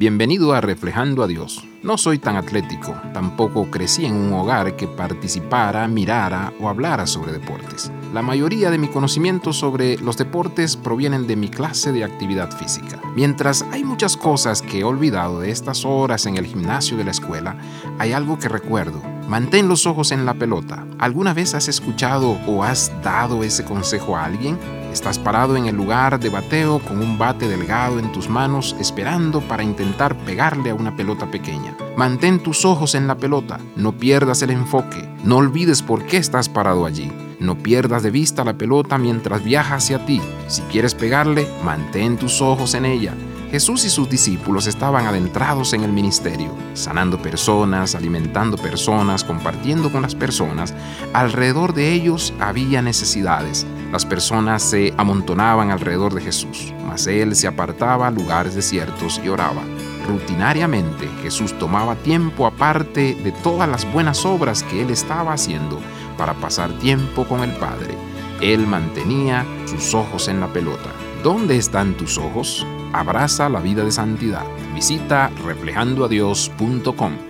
Bienvenido a Reflejando a Dios. No soy tan atlético, tampoco crecí en un hogar que participara, mirara o hablara sobre deportes. La mayoría de mi conocimiento sobre los deportes provienen de mi clase de actividad física. Mientras hay muchas cosas que he olvidado de estas horas en el gimnasio de la escuela, hay algo que recuerdo. Mantén los ojos en la pelota. ¿Alguna vez has escuchado o has dado ese consejo a alguien? Estás parado en el lugar de bateo con un bate delgado en tus manos esperando para intentar pegarle a una pelota pequeña. Mantén tus ojos en la pelota, no pierdas el enfoque, no olvides por qué estás parado allí. No pierdas de vista la pelota mientras viaja hacia ti. Si quieres pegarle, mantén tus ojos en ella. Jesús y sus discípulos estaban adentrados en el ministerio, sanando personas, alimentando personas, compartiendo con las personas. Alrededor de ellos había necesidades. Las personas se amontonaban alrededor de Jesús, mas él se apartaba a lugares desiertos y oraba. Rutinariamente Jesús tomaba tiempo aparte de todas las buenas obras que él estaba haciendo para pasar tiempo con el Padre. Él mantenía sus ojos en la pelota. ¿Dónde están tus ojos? Abraza la vida de santidad. Visita reflejandoadios.com.